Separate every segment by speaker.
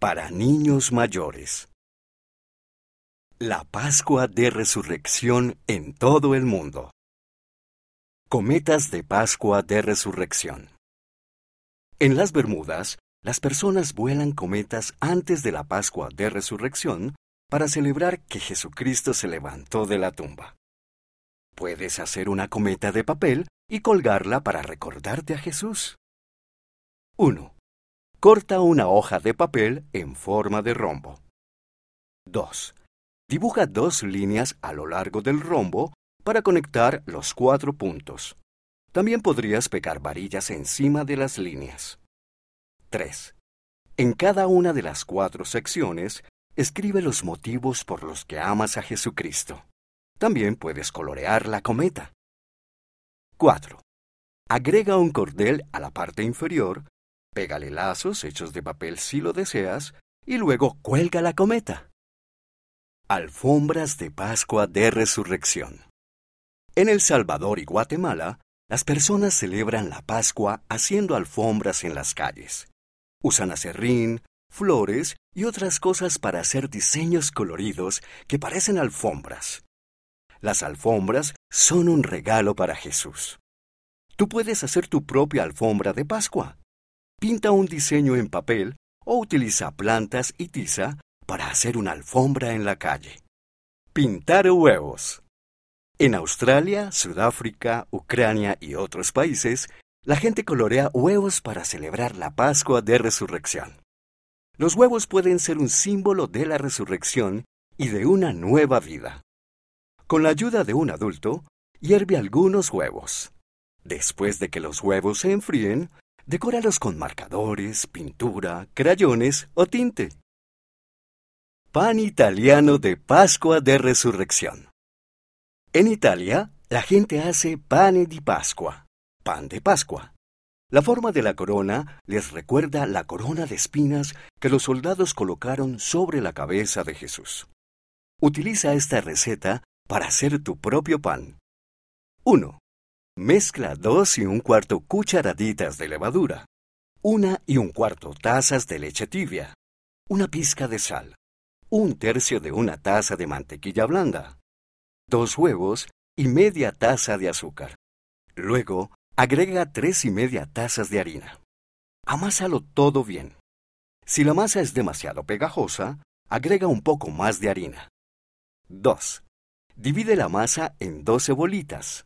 Speaker 1: Para niños mayores. La Pascua de Resurrección en todo el mundo. Cometas de Pascua de Resurrección. En las Bermudas, las personas vuelan cometas antes de la Pascua de Resurrección para celebrar que Jesucristo se levantó de la tumba. Puedes hacer una cometa de papel y colgarla para recordarte a Jesús. 1. Corta una hoja de papel en forma de rombo. 2. Dibuja dos líneas a lo largo del rombo para conectar los cuatro puntos. También podrías pegar varillas encima de las líneas. 3. En cada una de las cuatro secciones, escribe los motivos por los que amas a Jesucristo. También puedes colorear la cometa. 4. Agrega un cordel a la parte inferior Pégale lazos hechos de papel si lo deseas y luego cuelga la cometa. Alfombras de Pascua de Resurrección. En El Salvador y Guatemala, las personas celebran la Pascua haciendo alfombras en las calles. Usan acerrín, flores y otras cosas para hacer diseños coloridos que parecen alfombras. Las alfombras son un regalo para Jesús. Tú puedes hacer tu propia alfombra de Pascua. Pinta un diseño en papel o utiliza plantas y tiza para hacer una alfombra en la calle. Pintar huevos. En Australia, Sudáfrica, Ucrania y otros países, la gente colorea huevos para celebrar la Pascua de Resurrección. Los huevos pueden ser un símbolo de la resurrección y de una nueva vida. Con la ayuda de un adulto, hierve algunos huevos. Después de que los huevos se enfríen, Decóralos con marcadores, pintura, crayones o tinte. Pan italiano de Pascua de Resurrección. En Italia, la gente hace pane di Pascua, pan de Pascua. La forma de la corona les recuerda la corona de espinas que los soldados colocaron sobre la cabeza de Jesús. Utiliza esta receta para hacer tu propio pan. 1. Mezcla dos y un cuarto cucharaditas de levadura, una y un cuarto tazas de leche tibia, una pizca de sal, un tercio de una taza de mantequilla blanda, dos huevos y media taza de azúcar. Luego, agrega tres y media tazas de harina. Amásalo todo bien. Si la masa es demasiado pegajosa, agrega un poco más de harina. 2. Divide la masa en 12 bolitas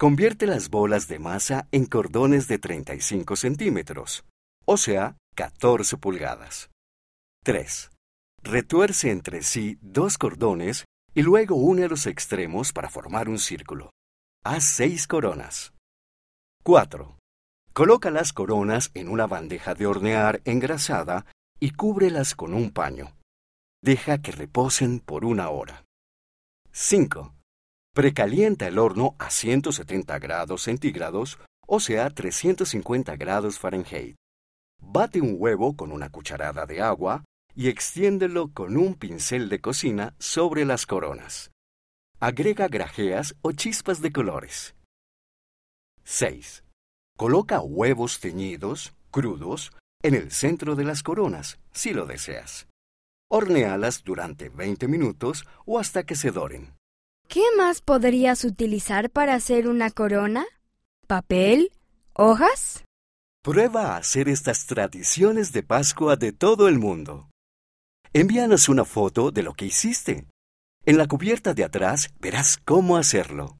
Speaker 1: Convierte las bolas de masa en cordones de 35 centímetros, o sea, 14 pulgadas. 3. Retuerce entre sí dos cordones y luego une los extremos para formar un círculo. Haz seis coronas. 4. Coloca las coronas en una bandeja de hornear engrasada y cúbrelas con un paño. Deja que reposen por una hora. 5. Precalienta el horno a 170 grados centígrados, o sea, 350 grados Fahrenheit. Bate un huevo con una cucharada de agua y extiéndelo con un pincel de cocina sobre las coronas. Agrega grajeas o chispas de colores. 6. Coloca huevos teñidos, crudos, en el centro de las coronas, si lo deseas. Hornealas durante 20 minutos o hasta que se doren.
Speaker 2: ¿Qué más podrías utilizar para hacer una corona? ¿Papel? ¿Hojas?
Speaker 1: Prueba a hacer estas tradiciones de Pascua de todo el mundo. Envíanos una foto de lo que hiciste. En la cubierta de atrás verás cómo hacerlo.